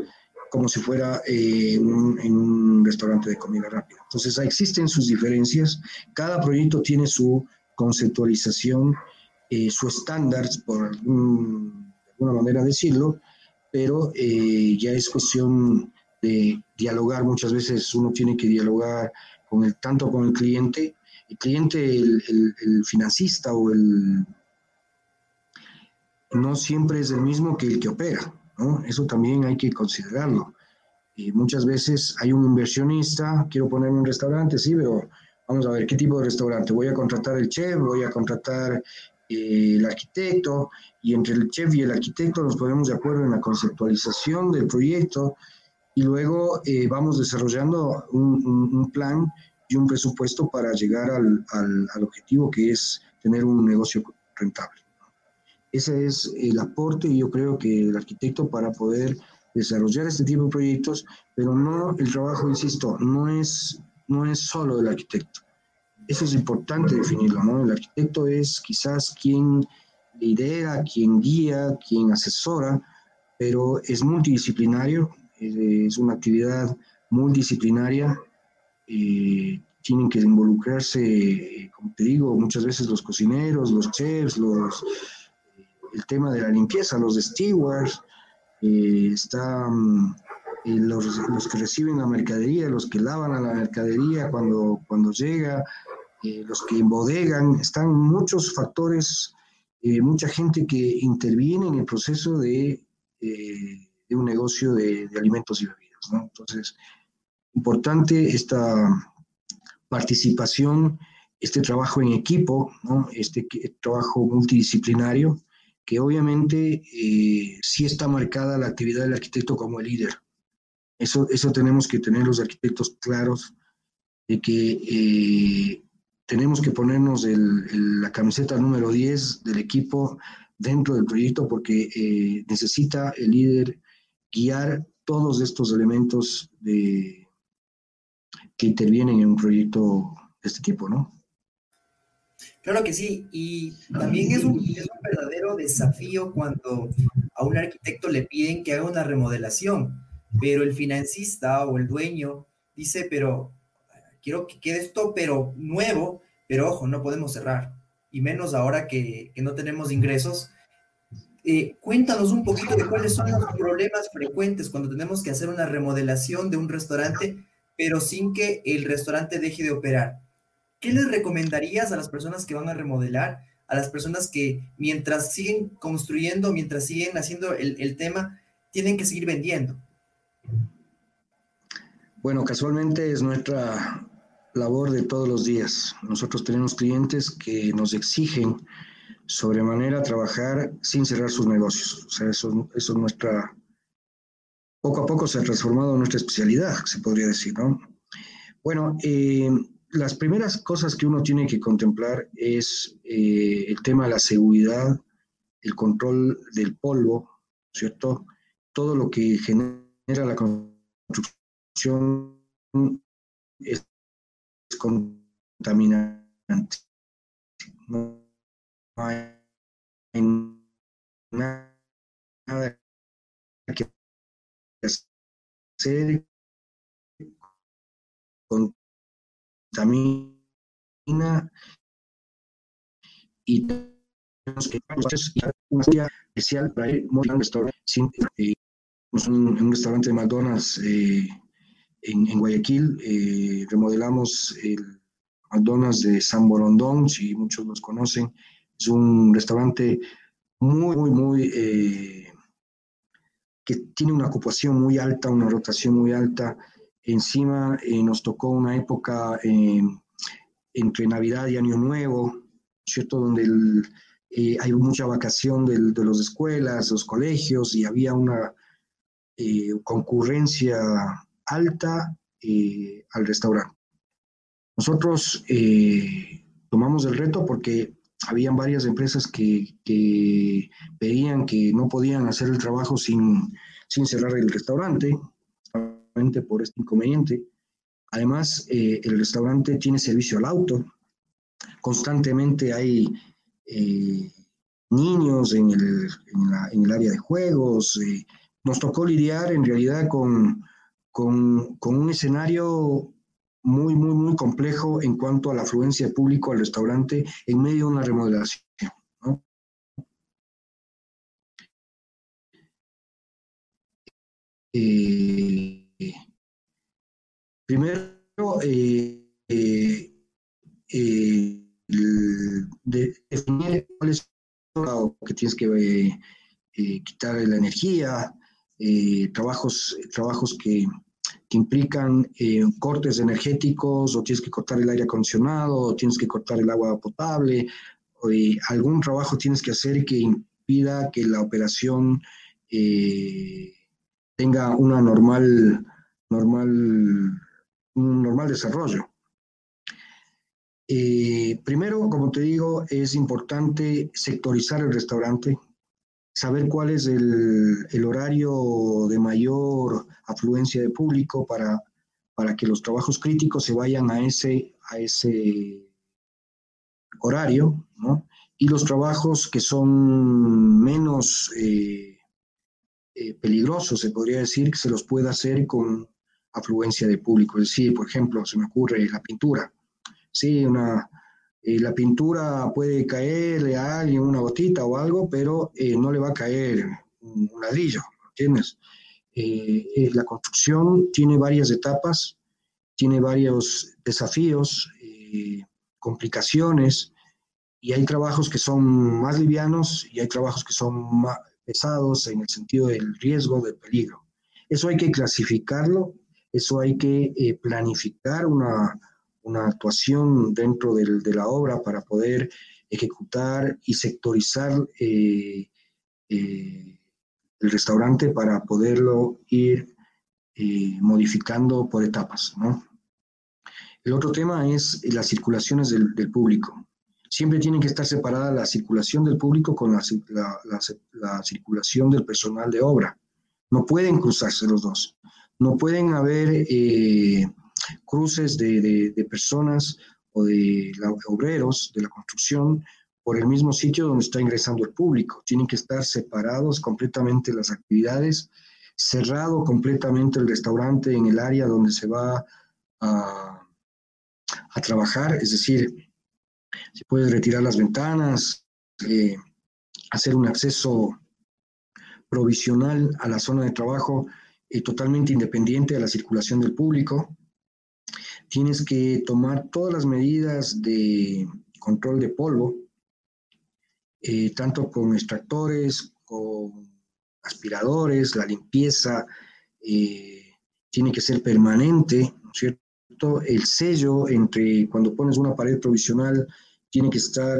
como si fuera en un, en, un, restaurante de comida rápida. Entonces, existen sus diferencias, cada proyecto tiene su conceptualización, su estándar, por algún una manera de decirlo, pero eh, ya es cuestión de dialogar. Muchas veces uno tiene que dialogar con el, tanto con el cliente, el cliente, el, el, el financista o el... no siempre es el mismo que el que opera, ¿no? Eso también hay que considerarlo. Y muchas veces hay un inversionista, quiero poner un restaurante, sí, pero vamos a ver qué tipo de restaurante. Voy a contratar el chef, voy a contratar eh, el arquitecto, y entre el chef y el arquitecto nos ponemos de acuerdo en la conceptualización del proyecto y luego eh, vamos desarrollando un, plan y un presupuesto para llegar al, al, al, objetivo que es tener un negocio rentable. Ese es el aporte, yo creo que el arquitecto para poder desarrollar este tipo de proyectos, pero no el trabajo, insisto, no es, no es solo del arquitecto eso es importante definirlo, ¿no? El arquitecto es quizás quien lidera, quien guía, quien asesora, pero es multidisciplinario, es una actividad multidisciplinaria. Eh, tienen que involucrarse, como te digo, muchas veces los cocineros, los chefs, los, el tema de la limpieza, los stewards, eh, eh, los, los, que reciben la mercadería, los que lavan a la mercadería cuando, cuando llega, eh, los que embodegan, están muchos factores, mucha gente que interviene en el proceso de, eh, de un negocio de, de, alimentos y bebidas. ¿no? Entonces, importante esta participación, este trabajo en equipo, ¿no? este trabajo multidisciplinario, que obviamente eh, sí está marcada la actividad del arquitecto como el líder. Eso, eso tenemos que tener los arquitectos claros de que eh, tenemos que ponernos el, la camiseta número 10 del equipo dentro del proyecto porque eh, necesita el líder guiar todos estos elementos de, que intervienen en un proyecto de este tipo, ¿no? Claro que sí, y también es un, es un verdadero desafío cuando a un arquitecto le piden que haga una remodelación, pero el financista o el dueño dice, pero quiero que quede esto, pero nuevo, pero ojo, no podemos cerrar, y menos ahora que, que no tenemos ingresos. Eh, cuéntanos un poquito de cuáles son los problemas frecuentes cuando tenemos que hacer una remodelación de un restaurante, pero sin que el restaurante deje de operar. ¿Qué les recomendarías a las personas que van a remodelar, a las personas que mientras siguen construyendo, mientras siguen haciendo el, tema, tienen que seguir vendiendo? Bueno, casualmente es nuestra labor de todos los días. Nosotros tenemos clientes que nos exigen sobremanera trabajar sin cerrar sus negocios. O sea, eso, eso es nuestra... Poco a poco se ha transformado en nuestra especialidad, se podría decir, ¿no? Bueno, eh, las primeras cosas que uno tiene que contemplar es eh, el tema de la seguridad, el control del polvo, ¿cierto? Todo lo que genera la construcción es contaminante. No hay nada que hacer. Contamina y una especial para ir restaurante sin eh, un, un restaurante de McDonald's eh, en, Guayaquil, eh, remodelamos el McDonald's de San Borondón, si muchos los conocen. Es un restaurante muy, muy, muy, que tiene una ocupación muy alta, una rotación muy alta. Encima nos tocó una época entre Navidad y Año Nuevo, ¿cierto? Donde hay mucha vacación de, las escuelas, los colegios, y había una eh, concurrencia alta eh, al restaurante. Nosotros eh, tomamos el reto porque habían varias empresas que, que, veían que no podían hacer el trabajo sin, sin cerrar el restaurante, por este inconveniente. Además, el restaurante tiene servicio al auto. Constantemente hay niños en el, en, el, área de juegos, nos tocó lidiar en realidad con, con, un escenario muy, muy, muy complejo en cuanto a la afluencia de público al restaurante en medio de una remodelación. Eh, primero, eh, eh, definir cuál es lo que tienes que quitar la energía, eh, trabajos, trabajos que, implican eh, cortes energéticos, o tienes que cortar el aire acondicionado, o tienes que cortar el agua potable, o, eh, algún trabajo tienes que hacer que impida que la operación tenga una normal, normal, un normal desarrollo. primero, como te digo, es importante sectorizar el restaurante, saber cuál es el, horario de mayor afluencia de público para, para que los trabajos críticos se vayan a ese, a ese horario, ¿no? Y los trabajos que son menos eh, eh, se podría decir, que se los pueda hacer con afluencia de público. Es decir, por ejemplo, se me ocurre la pintura. Sí, una, eh, la pintura puede caerle a alguien una gotita o algo, pero eh, no le va a caer un, ladrillo, ¿entiendes? Eh, la construcción tiene varias etapas, tiene varios desafíos, complicaciones, y hay trabajos que son más livianos y hay trabajos que son más pesados en el sentido del riesgo, del peligro. Eso hay que clasificarlo, eso hay que planificar una, una actuación dentro de la obra para poder ejecutar y sectorizar eh, eh, el restaurante para poderlo ir eh, modificando por etapas. El otro tema es las circulaciones del, público. Siempre tienen que estar separadas la circulación del público con la, la circulación del personal de obra. No pueden cruzarse los dos. No pueden haber cruces de, personas o de obreros de la construcción por el mismo sitio donde está ingresando el público. Tienen que estar separados completamente las actividades, cerrado completamente el restaurante en el área donde se va a, trabajar, es decir, se puede retirar las ventanas, eh, hacer un acceso provisional a la zona de trabajo eh, totalmente independiente de la circulación del público tienes que tomar todas las medidas de control de polvo, eh, tanto con extractores, con aspiradores, la limpieza eh, tiene que ser permanente, ¿no es cierto? El sello entre cuando pones una pared provisional tiene que estar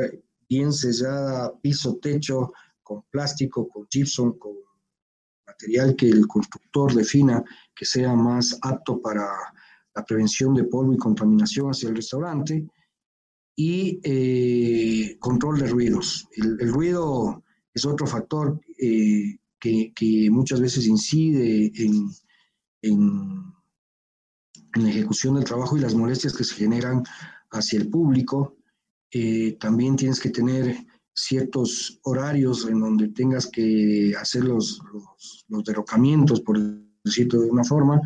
bien sellada, piso, techo, con plástico, con gypsum, con material que el constructor defina que sea más apto para la prevención de polvo y contaminación hacia el restaurante y eh, control de ruidos. El, ruido es otro factor eh, que, muchas veces incide en, en, la ejecución del trabajo y las molestias que se generan hacia el público. Eh, también tienes que tener ciertos horarios en donde tengas que hacer los, los, los derrocamientos, por decirlo de una forma,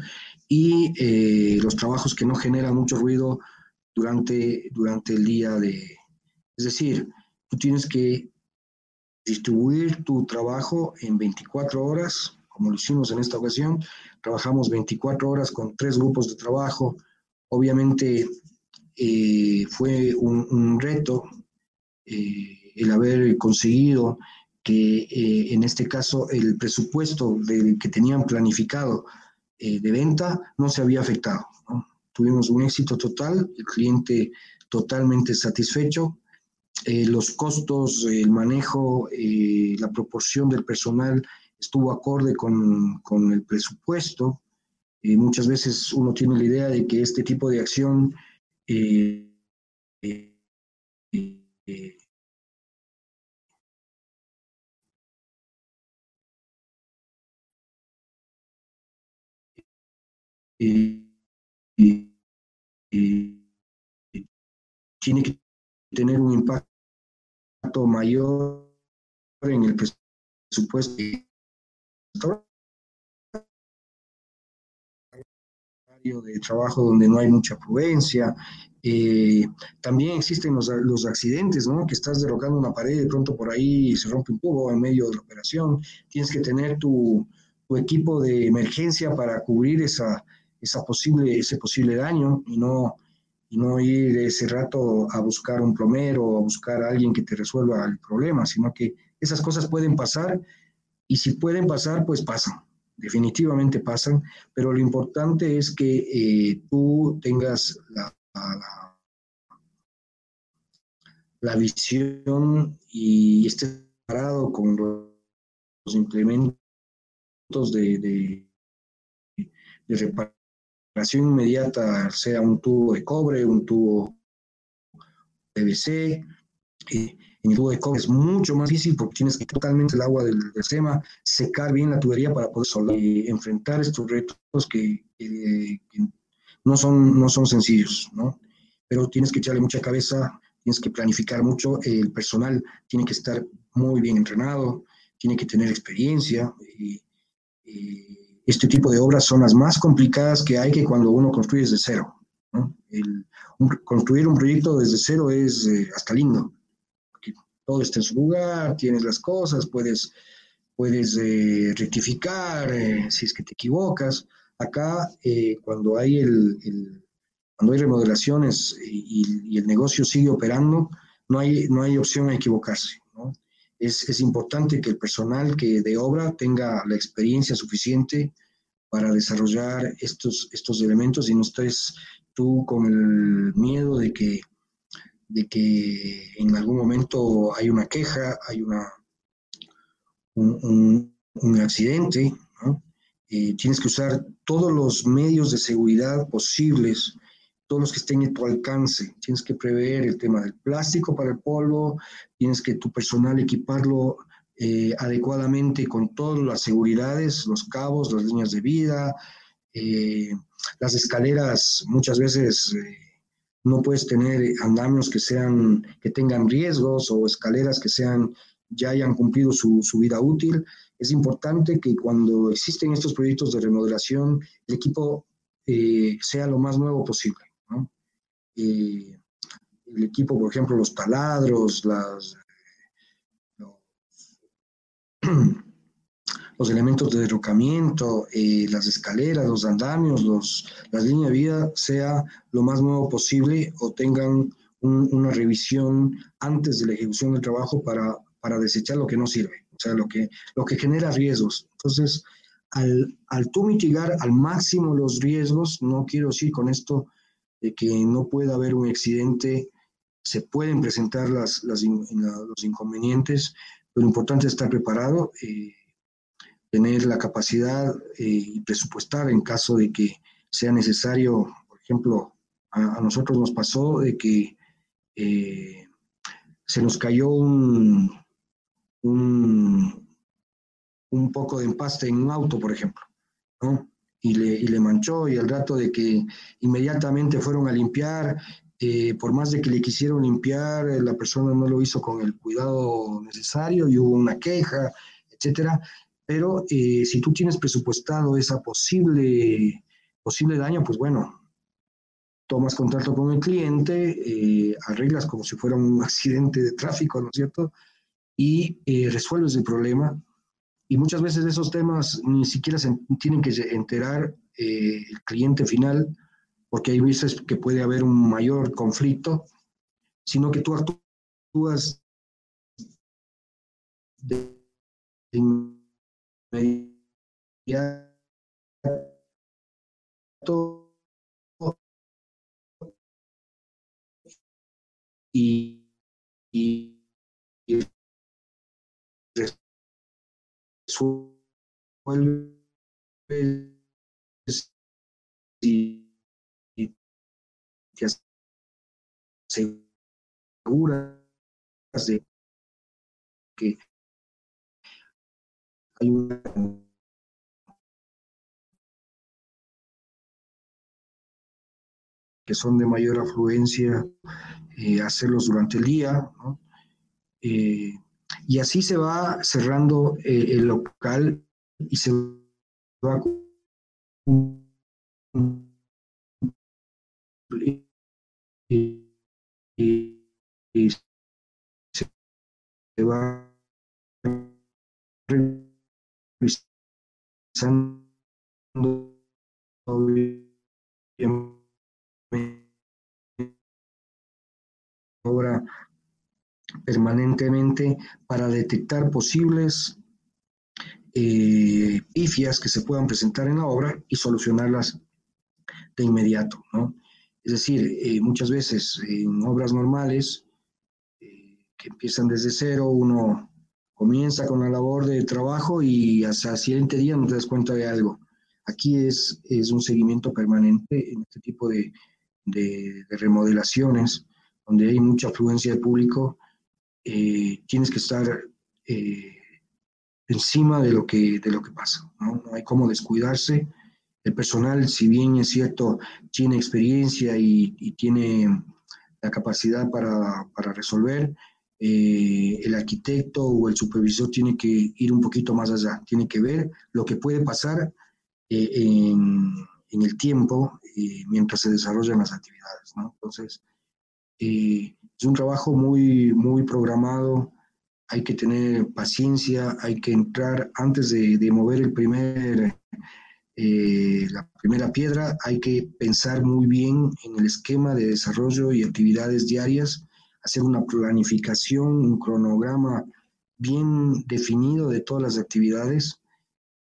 y eh, los trabajos que no generan mucho ruido durante, durante el día de... Es decir, tú tienes que distribuir tu trabajo en 24 horas como lo hicimos en esta ocasión. Trabajamos 24 horas con tres grupos de trabajo. Obviamente eh, fue un, reto eh, el haber conseguido que eh, en este caso el presupuesto del que tenían planificado de venta no se había afectado. Tuvimos un éxito total, el cliente totalmente satisfecho, los costos, el manejo, la proporción del personal estuvo acorde con, con el presupuesto. muchas veces uno tiene la idea de que este tipo de acción eh, tiene que tener un impacto mayor en el presupuesto de trabajo donde no hay mucha prudencia. Eh, también existen los, los, accidentes, ¿no? Que estás derrocando una pared y de pronto por ahí se rompe un tubo en medio de la operación. Tienes que tener tu, tu equipo de emergencia para cubrir esa, esa posible, ese posible daño y no, y no ir ese rato a buscar un plomero o a buscar a alguien que te resuelva el problema, sino que esas cosas pueden pasar y si pueden pasar, pues pasan definitivamente pasan, pero lo importante es que eh, tú tengas la, la, visión y estés preparado con los, implementos de, reparación inmediata, sea un tubo de cobre, un tubo PVC, eh, en el tubo de cobre es mucho más difícil porque tienes que totalmente el agua del, sistema, secar bien la tubería para poder enfrentar estos retos que, no, son, no son sencillos, ¿no? Pero tienes que echarle mucha cabeza, tienes que planificar mucho, el personal tiene que estar muy bien entrenado, tiene que tener experiencia. este tipo de obras son las más complicadas que hay que cuando uno construye desde cero. ¿no? El, construir un proyecto desde cero es eh, hasta lindo, todo está en su lugar, tienes las cosas, puedes, puedes eh, rectificar eh, si es que te equivocas. Acá, eh, cuando, hay el, cuando hay remodelaciones y, el negocio sigue operando, no hay, no hay opción a equivocarse. Es, es, importante que el personal que de obra tenga la experiencia suficiente para desarrollar estos, estos elementos y no estés tú con el miedo de que de que en algún momento hay una queja, hay una, un, accidente, eh, tienes que usar todos los medios de seguridad posibles, todos los que estén a tu alcance. Tienes que prever el tema del plástico para el polvo, tienes que tu personal equiparlo eh, adecuadamente con todas las seguridades, los cabos, las líneas de vida, eh, las escaleras muchas veces no puedes tener andamios que sean, que tengan riesgos o escaleras que sean, ya hayan cumplido su, vida útil. Es importante que cuando existen estos proyectos de remodelación, el equipo eh, sea lo más nuevo posible. Eh, el equipo, por ejemplo, los taladros, las, elementos de derrocamiento, eh, las escaleras, los andamios, los, las líneas de vida sea lo más nuevo posible o tengan una revisión antes de la ejecución del trabajo para, para desechar lo que no sirve, o sea, lo que, lo que genera riesgos. Entonces, al, al tú mitigar al máximo los riesgos, no quiero decir con esto de que no pueda haber un accidente, se pueden presentar las, las, los inconvenientes, lo importante es estar preparado. Eh, tener la capacidad eh, y presupuestar en caso de que sea necesario, por ejemplo, a, nosotros nos pasó de que eh, se nos cayó un, un, poco de empaste en un auto, por ejemplo, ¿no? Y le, y le manchó y al rato de que inmediatamente fueron a limpiar, eh, por más de que le quisieron limpiar, la persona no lo hizo con el cuidado necesario y hubo una queja, etcétera. Pero eh, si tú tienes presupuestado esa posible, posible daño, pues bueno, tomas contacto con el cliente, eh, arreglas como si fuera un accidente de tráfico, ¿no es cierto? Y eh, resuelves el problema y muchas veces esos temas ni siquiera se tienen que enterar el cliente final, porque hay veces que puede haber un mayor conflicto, sino que tú actúas de y, y, resuelve y, aseguras de que que son de mayor afluencia, eh, hacerlos durante el día, eh, y así se va cerrando eh, el local y se va y se va obra permanentemente para detectar posibles eh, pifias que se puedan presentar en la obra y solucionarlas de inmediato, ¿no? Es decir, eh, muchas veces en obras normales eh, que empiezan desde cero, uno comienza con la labor de trabajo y hasta el siguiente día no te das cuenta de algo. Aquí es, es un seguimiento permanente en este tipo de, de, de remodelaciones, donde hay mucha afluencia de público, eh, tienes que estar eh, encima de lo que, de lo que pasa, ¿no? no hay cómo descuidarse. El personal, si bien es cierto, tiene experiencia y, y tiene la capacidad para, para resolver, eh, el arquitecto o el supervisor tiene que ir un poquito más allá, tiene que ver lo que puede pasar eh, en, el tiempo eh, mientras se desarrollan las actividades. ¿no? Entonces, es un trabajo muy, muy programado, hay que tener paciencia, hay que entrar antes de, de mover el primer, eh, la primera piedra, hay que pensar muy bien en el esquema de desarrollo y actividades diarias, hacer una planificación, un cronograma bien definido de todas las actividades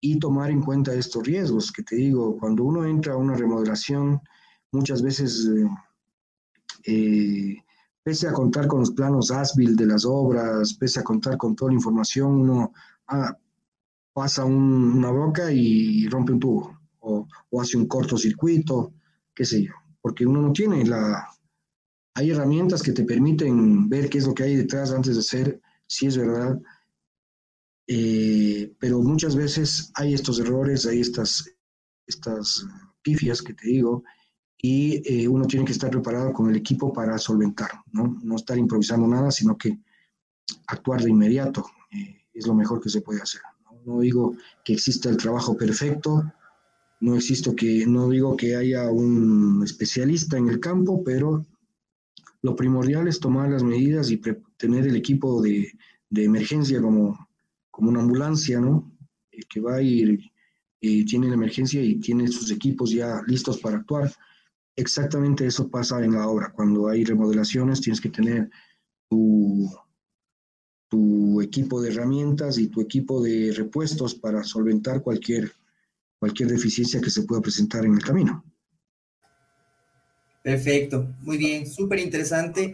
y tomar en cuenta estos riesgos que te digo, cuando uno entra a una remodelación, muchas veces... Eh, eh, pese a contar con los planos ASBIL de las obras, pese a contar con toda la información, uno ah, pasa un, una broca y rompe un tubo, o, o, hace un cortocircuito, qué sé yo, porque uno no tiene la... Hay herramientas que te permiten ver qué es lo que hay detrás antes de hacer, si es verdad, eh, pero muchas veces hay estos errores, hay estas, estas pifias que te digo, y eh, uno tiene que estar preparado con el equipo para solventar, ¿no? No estar improvisando nada, sino que actuar de inmediato eh, es lo mejor que se puede hacer. ¿no? no digo que exista el trabajo perfecto, no, existo que, no digo que haya un especialista en el campo, pero lo primordial es tomar las medidas y tener el equipo de, de, emergencia como, como una ambulancia, ¿no? Que va a ir, eh, tiene la emergencia y tiene sus equipos ya listos para actuar exactamente eso pasa en la obra. Cuando hay remodelaciones tienes que tener tu, tu equipo de herramientas y tu equipo de repuestos para solventar cualquier, cualquier deficiencia que se pueda presentar en el camino. Perfecto, muy bien, súper interesante.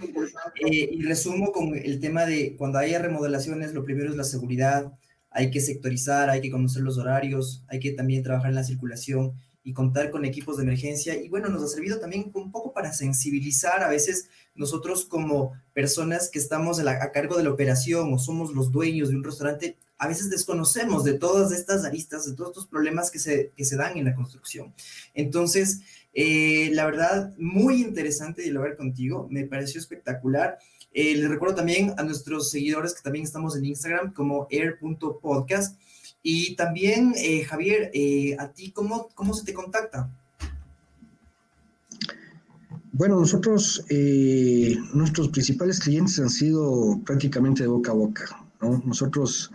Eh, y resumo con el tema de cuando haya remodelaciones, lo primero es la seguridad, hay que sectorizar, hay que conocer los horarios, hay que también trabajar en la circulación y contar con equipos de emergencia. Y bueno, nos ha servido también un poco para sensibilizar a veces nosotros como personas que estamos a, cargo de la operación o somos los dueños de un restaurante, a veces desconocemos de todas estas aristas, de todos estos problemas que se, que se dan en la construcción. Entonces, eh, la verdad, muy interesante dialogar contigo, me pareció espectacular. Eh, les recuerdo también a nuestros seguidores que también estamos en Instagram como air.podcast y también, eh, Javier, ¿a ti cómo, cómo se te contacta? Bueno, nosotros, nuestros principales clientes han sido prácticamente de boca a boca. ¿no? Nosotros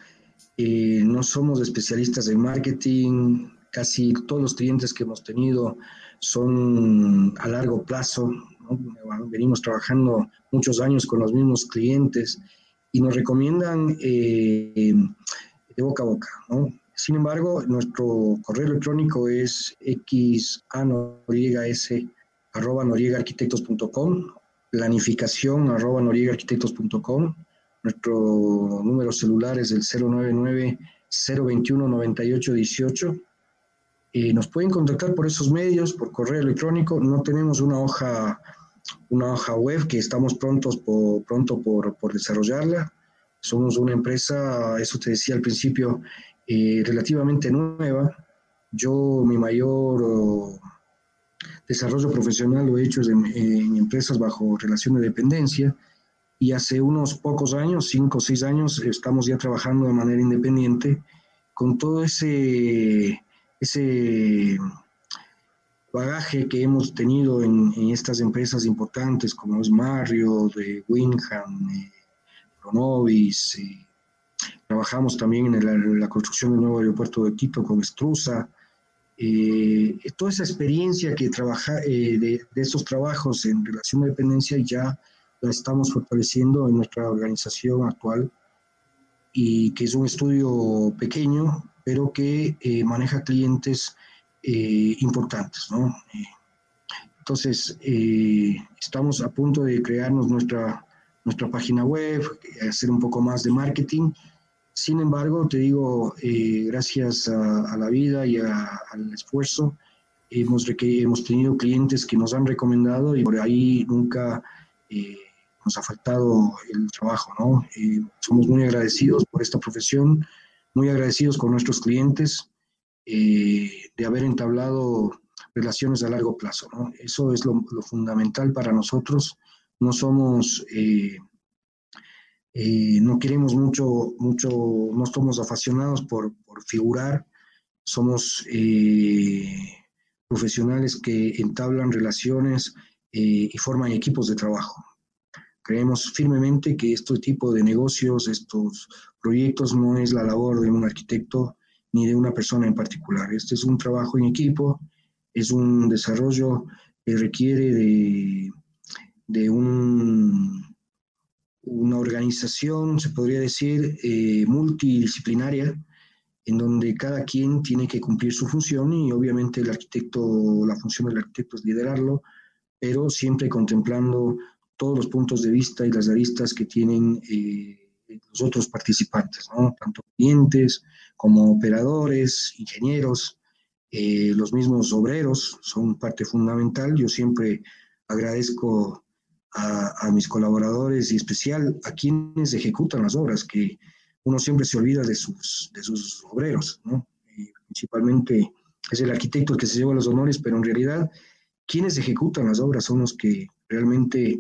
no somos especialistas en marketing, casi todos los clientes que hemos tenido son a largo plazo, venimos trabajando muchos años con los mismos clientes y nos recomiendan eh, de boca a boca. Sin embargo, nuestro correo electrónico es xanoriegas arroba noriegaarquitectos.com, planificación arroba noriegaarquitectos.com, nuestro número celular es el 099 021 9818 eh, nos pueden contactar por esos medios, por correo electrónico. No tenemos una hoja, una hoja web que estamos prontos por, pronto por, por desarrollarla. Somos una empresa, eso te decía al principio, eh, relativamente nueva. Yo mi mayor desarrollo profesional lo he hecho en, en, empresas bajo relación de dependencia y hace unos pocos años, cinco o seis años, estamos ya trabajando de manera independiente con todo ese ese bagaje que hemos tenido en, estas empresas importantes como es Mario, de Winham, eh, Pronovis, eh, trabajamos también en la, construcción del nuevo aeropuerto de Quito con Estruza. Eh, toda esa experiencia que trabaja de, de, esos trabajos en relación a dependencia ya la estamos fortaleciendo en nuestra organización actual y que es un estudio pequeño pero que eh, maneja clientes eh, importantes. ¿no? Eh, entonces, estamos a punto de crearnos nuestra, nuestra página web, hacer un poco más de marketing. Sin embargo, te digo, gracias a, la vida y al esfuerzo, hemos, hemos tenido clientes que nos han recomendado y por ahí nunca nos ha faltado el trabajo, ¿no? somos muy agradecidos por esta profesión muy agradecidos con nuestros clientes eh, de haber entablado relaciones a largo plazo. ¿no? Eso es lo, fundamental para nosotros. No somos, eh, eh, no queremos mucho, mucho, no somos apasionados por, por figurar, somos profesionales que entablan relaciones y forman equipos de trabajo. Creemos firmemente que este tipo de negocios, estos proyectos, no es la labor de un arquitecto ni de una persona en particular. Este es un trabajo en equipo, es un desarrollo que requiere de, de un, una organización, se podría decir, eh, multidisciplinaria, en donde cada quien tiene que cumplir su función y obviamente el arquitecto, la función del arquitecto es liderarlo, pero siempre contemplando todos los puntos de vista y las aristas que tienen eh, los otros participantes, tanto clientes como operadores, ingenieros, eh, los mismos obreros son parte fundamental. Yo siempre agradezco a, mis colaboradores y especial a quienes ejecutan las obras, que uno siempre se olvida de sus, de sus obreros, principalmente es el arquitecto el que se lleva los honores, pero en realidad quienes ejecutan las obras son los que realmente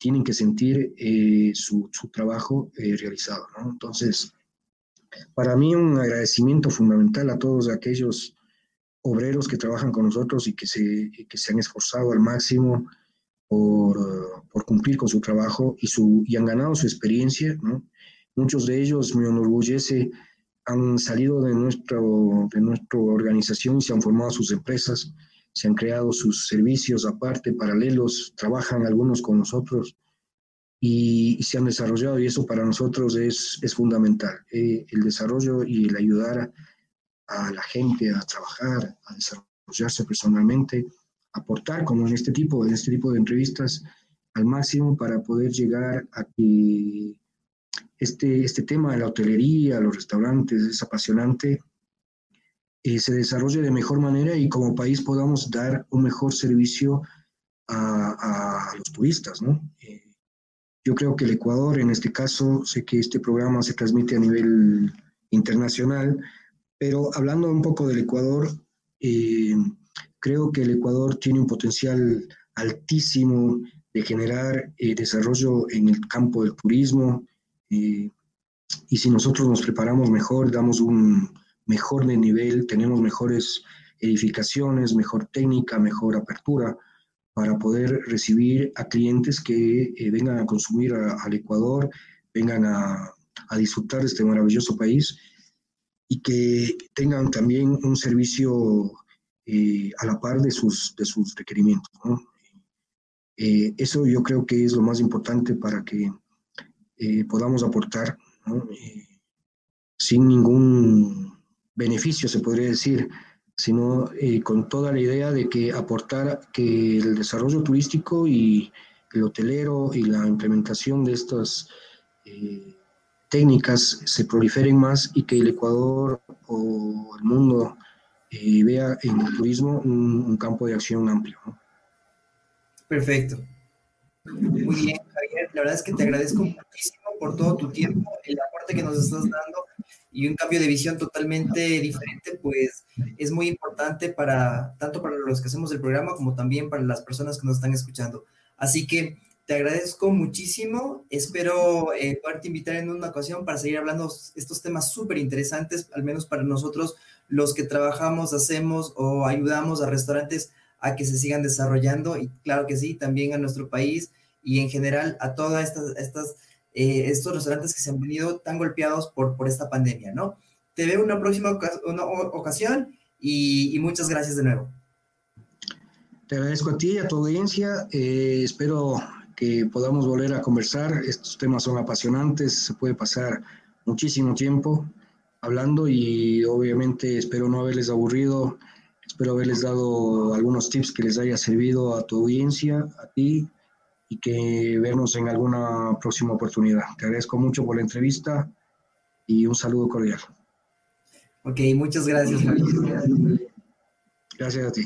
tienen que sentir eh, su, su, trabajo eh, realizado. ¿no? Entonces, para mí un agradecimiento fundamental a todos aquellos obreros que trabajan con nosotros y que se, que se han esforzado al máximo por, por, cumplir con su trabajo y, su, y han ganado su experiencia. ¿no? Muchos de ellos me enorgullece, han salido de, nuestro, de nuestra organización y se han formado sus empresas se han creado sus servicios aparte, paralelos, trabajan algunos con nosotros y, se han desarrollado y eso para nosotros es, es fundamental. Eh, el desarrollo y el ayudar a, la gente a trabajar, a desarrollarse personalmente, aportar como en este tipo, en este tipo de entrevistas al máximo para poder llegar a que este, este tema de la hotelería, los restaurantes es apasionante eh, se desarrolle de mejor manera y como país podamos dar un mejor servicio a, los turistas, ¿no? Eh, yo creo que el Ecuador, en este caso, sé que este programa se transmite a nivel internacional, pero hablando un poco del Ecuador, eh, creo que el Ecuador tiene un potencial altísimo de generar desarrollo en el campo del turismo. y si nosotros nos preparamos mejor, damos un, mejor de nivel, tenemos mejores edificaciones, mejor técnica, mejor apertura para poder recibir a clientes que eh, vengan a consumir al Ecuador, vengan a, a, disfrutar de este maravilloso país. y que tengan también un servicio eh, a la par de sus, de sus requerimientos. Eh, eso yo creo que es lo más importante para que eh, podamos aportar sin ningún beneficio, se podría decir, sino con toda la idea de que aportar que el desarrollo turístico y el hotelero y la implementación de estas técnicas se proliferen más y que el Ecuador o el mundo eh, vea en el turismo un, campo de acción amplio. Perfecto. Muy bien, Javier. La verdad es que te agradezco muchísimo por todo tu tiempo, el aporte que nos estás dando y un cambio de visión totalmente diferente, pues es muy importante para tanto para los que hacemos el programa como también para las personas que nos están escuchando. Así que te agradezco muchísimo. Espero eh, poderte invitar en una ocasión para seguir hablando estos temas súper interesantes, al menos para nosotros, los que trabajamos, hacemos o ayudamos a restaurantes a que se sigan desarrollando. Y claro que sí, también a nuestro país y en general a todas estas, estas eh, estos restaurantes que se han venido tan golpeados por, por esta pandemia, ¿no? Te veo una próxima una ocasión y, y muchas gracias de nuevo. Te agradezco a ti y a tu audiencia. Eh, espero que podamos volver a conversar. Estos temas son apasionantes, se puede pasar muchísimo tiempo hablando y obviamente espero no haberles aburrido, espero haberles dado algunos tips que les haya servido a tu audiencia, a ti y que vernos en alguna próxima oportunidad. Te agradezco mucho por la entrevista y un saludo cordial. Ok, muchas gracias. Gracias a ti.